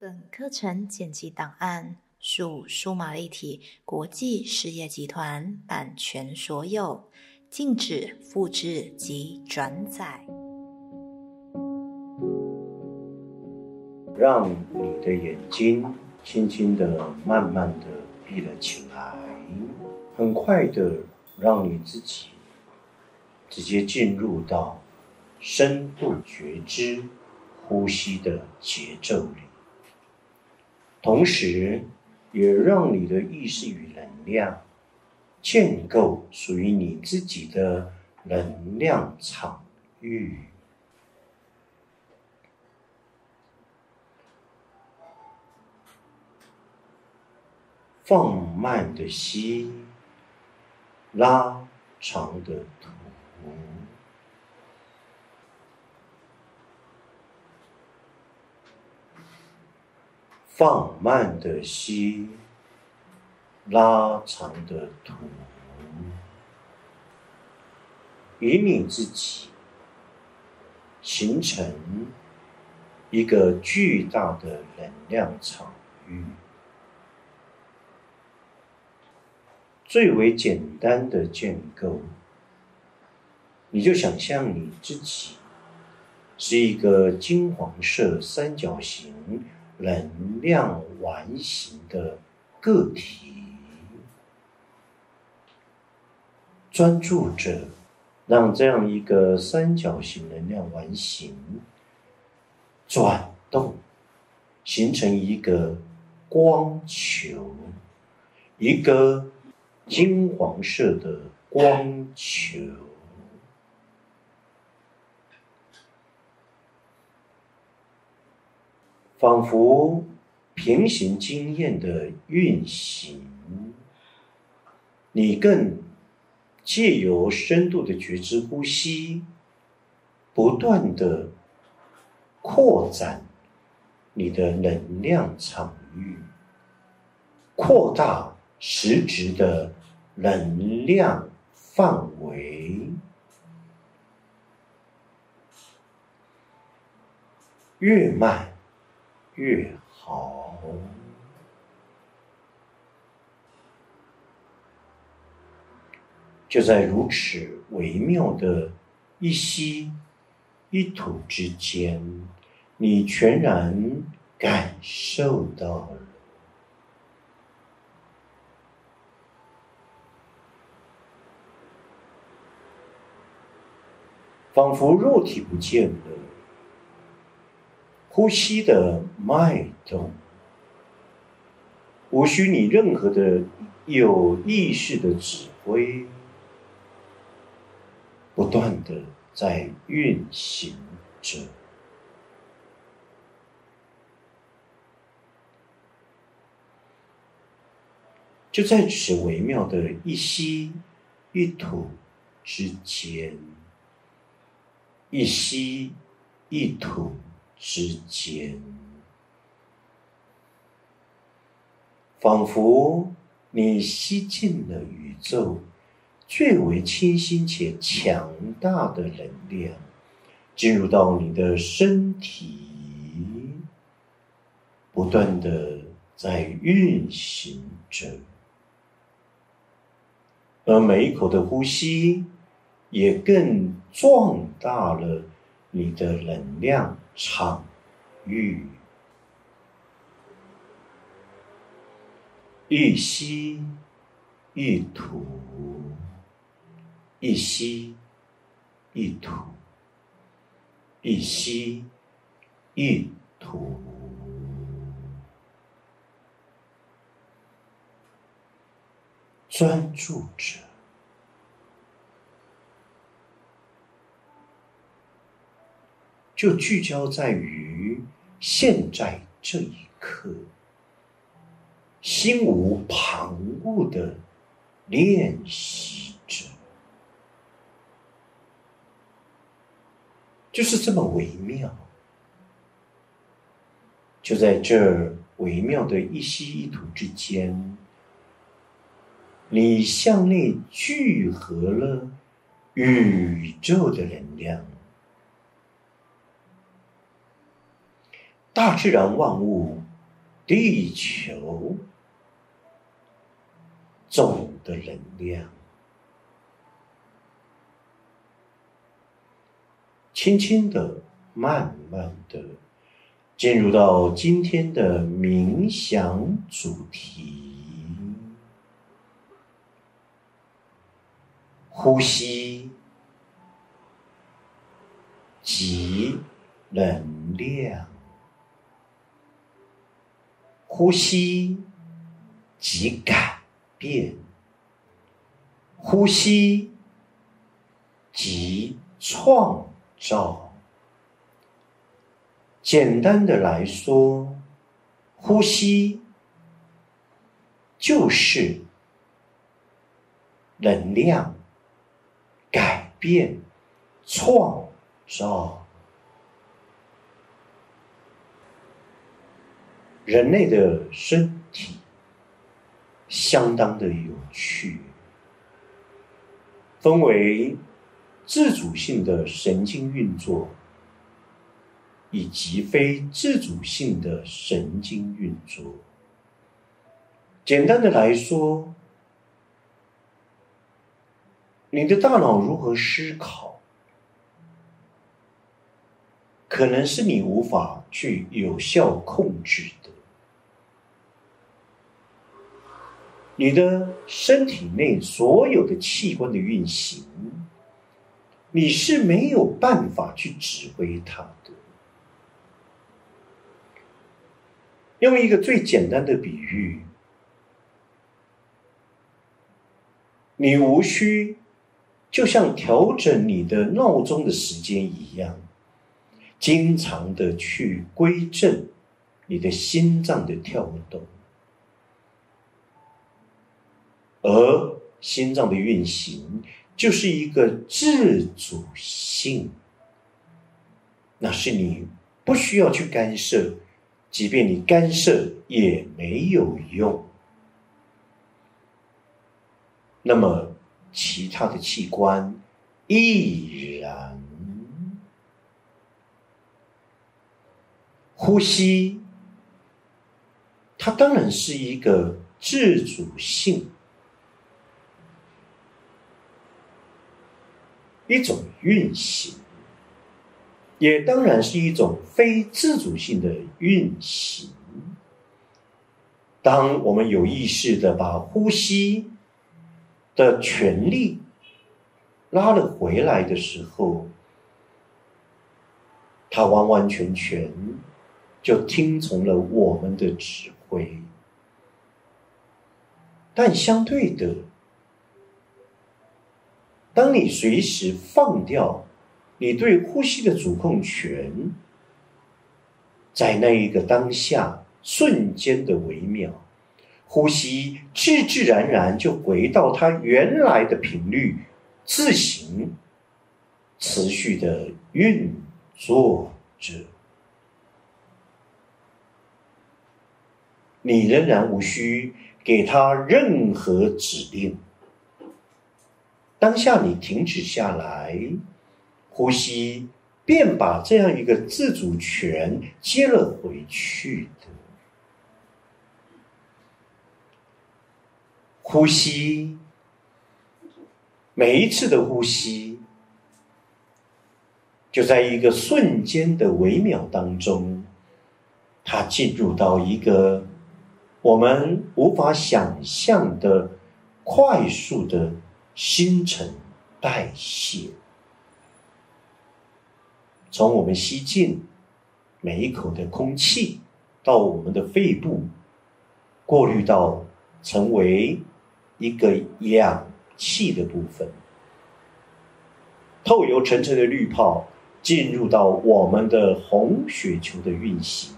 本课程剪辑档案属数码立体国际事业集团版权所有，禁止复制及转载。让你的眼睛轻轻的、慢慢的闭了起来，很快的让你自己直接进入到深度觉知呼吸的节奏里，同时也让你的意识与能量建构属于你自己的能量场域。放慢的吸，拉长的吐，放慢的吸，拉长的吐，与你自己形成一个巨大的能量场域。最为简单的建构，你就想象你自己是一个金黄色三角形能量完形的个体，专注着让这样一个三角形能量完形转动，形成一个光球，一个。金黄色的光球，仿佛平行经验的运行。你更借由深度的觉知呼吸，不断的扩展你的能量场域，扩大实质的。能量范围越慢越好，就在如此微妙的一吸一吐之间，你全然感受到了。仿佛肉体不见了，呼吸的脉动，无需你任何的有意识的指挥，不断的在运行着，就在此微妙的一吸一吐之间。一吸一吐之间，仿佛你吸进了宇宙最为清新且强大的能量，进入到你的身体，不断的在运行着，而每一口的呼吸。也更壮大了你的能量场域，一吸一吐，一吸一吐，一吸一吐，专注着。就聚焦在于现在这一刻，心无旁骛的练习着，就是这么微妙。就在这微妙的一吸一吐之间，你向内聚合了宇宙的能量。大自然万物地球总的能量，轻轻的、慢慢的进入到今天的冥想主题：呼吸及能量。呼吸即改变，呼吸即创造。简单的来说，呼吸就是能量改变、创造。人类的身体相当的有趣，分为自主性的神经运作以及非自主性的神经运作。简单的来说，你的大脑如何思考，可能是你无法去有效控制的。你的身体内所有的器官的运行，你是没有办法去指挥它的。用一个最简单的比喻，你无需就像调整你的闹钟的时间一样，经常的去归正你的心脏的跳动。而心脏的运行就是一个自主性，那是你不需要去干涉，即便你干涉也没有用。那么其他的器官亦然，呼吸，它当然是一个自主性。一种运行，也当然是一种非自主性的运行。当我们有意识的把呼吸的权利拉了回来的时候，它完完全全就听从了我们的指挥。但相对的，当你随时放掉你对呼吸的主控权，在那一个当下瞬间的微妙，呼吸自自然然就回到它原来的频率，自行持续的运作着，你仍然无需给他任何指令。当下你停止下来，呼吸，便把这样一个自主权接了回去的。呼吸，每一次的呼吸，就在一个瞬间的微秒当中，它进入到一个我们无法想象的快速的。新陈代谢，从我们吸进每一口的空气，到我们的肺部，过滤到成为一个氧气的部分，透由层层的滤泡进入到我们的红血球的运行，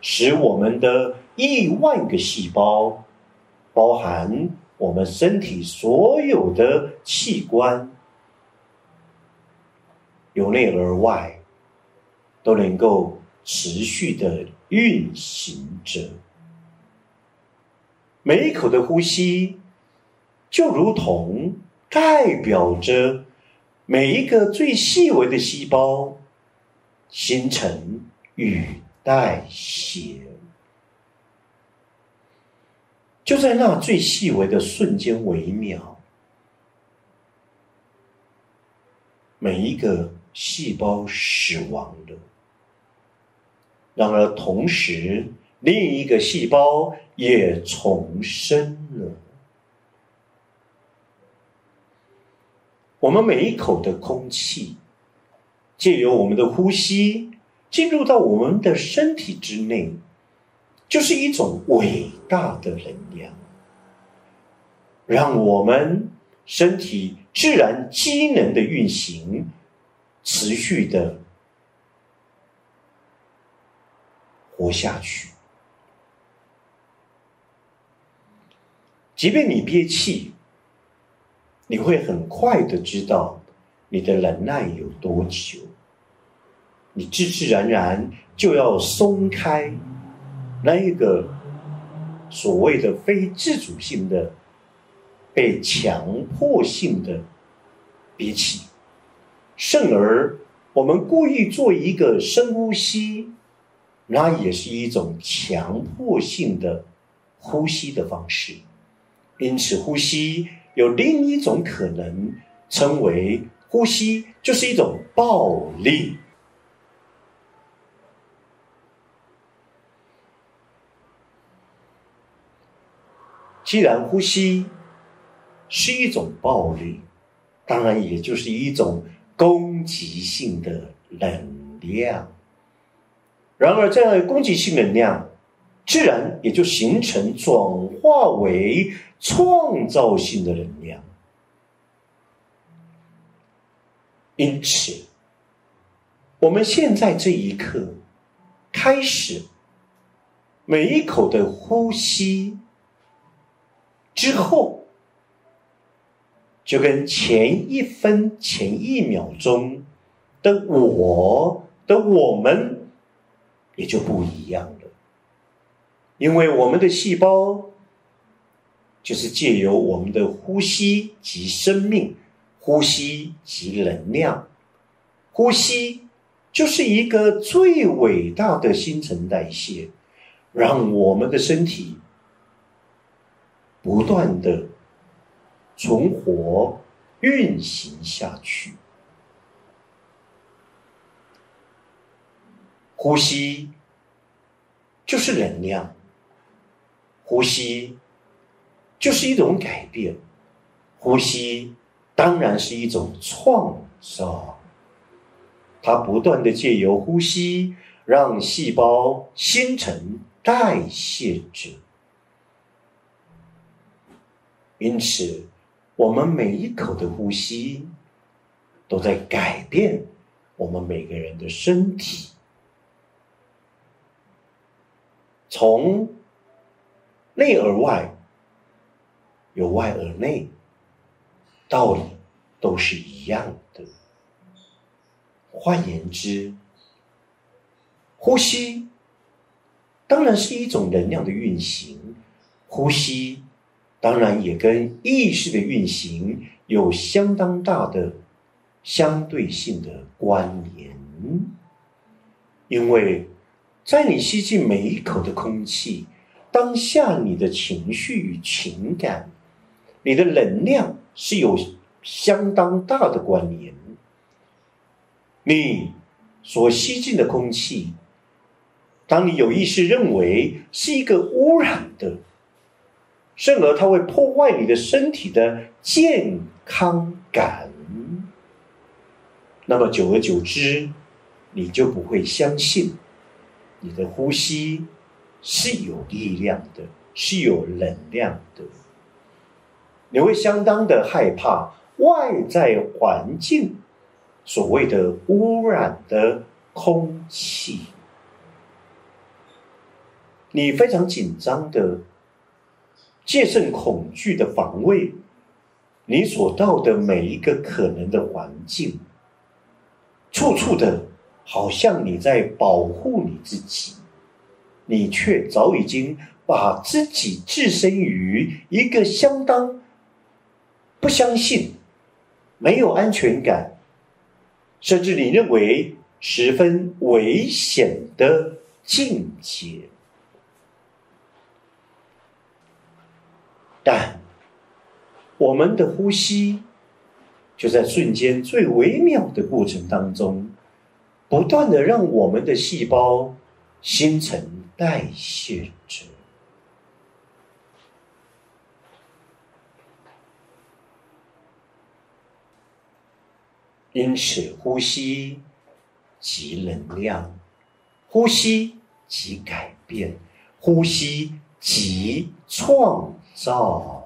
使我们的亿万个细胞，包含。我们身体所有的器官，由内而外，都能够持续的运行着。每一口的呼吸，就如同代表着每一个最细微的细胞形成与代谢。就在那最细微的瞬间微秒，每一个细胞死亡了，然而同时另一个细胞也重生了。我们每一口的空气，借由我们的呼吸进入到我们的身体之内，就是一种伟大的能量，让我们身体自然机能的运行持续的活下去。即便你憋气。你会很快的知道你的忍耐有多久，你自自然然就要松开那一个所谓的非自主性的、被强迫性的憋气，甚而我们故意做一个深呼吸，那也是一种强迫性的呼吸的方式，因此呼吸。有另一种可能，称为呼吸，就是一种暴力。既然呼吸是一种暴力，当然也就是一种攻击性的能量。然而，这样攻击性能量，自然也就形成转化为。创造性的能量，因此，我们现在这一刻开始，每一口的呼吸之后，就跟前一分、前一秒钟的我的我们也就不一样了，因为我们的细胞。就是借由我们的呼吸及生命，呼吸及能量，呼吸就是一个最伟大的新陈代谢，让我们的身体不断的存活运行下去。呼吸就是能量，呼吸。就是一种改变，呼吸当然是一种创造。它不断的借由呼吸，让细胞新陈代谢着。因此，我们每一口的呼吸，都在改变我们每个人的身体，从内而外。由外而内，道理都是一样的。换言之，呼吸当然是一种能量的运行，呼吸当然也跟意识的运行有相当大的相对性的关联。因为在你吸进每一口的空气，当下你的情绪与情感。你的能量是有相当大的关联。你所吸进的空气，当你有意识认为是一个污染的，甚而它会破坏你的身体的健康感，那么久而久之，你就不会相信你的呼吸是有力量的，是有能量的。你会相当的害怕外在环境所谓的污染的空气，你非常紧张的戒慎恐惧的防卫，你所到的每一个可能的环境，处处的好像你在保护你自己，你却早已经把自己置身于一个相当。不相信，没有安全感，甚至你认为十分危险的境界。但我们的呼吸就在瞬间最微妙的过程当中，不断的让我们的细胞新陈代谢着。因此，呼吸即能量，呼吸即改变，呼吸即创造。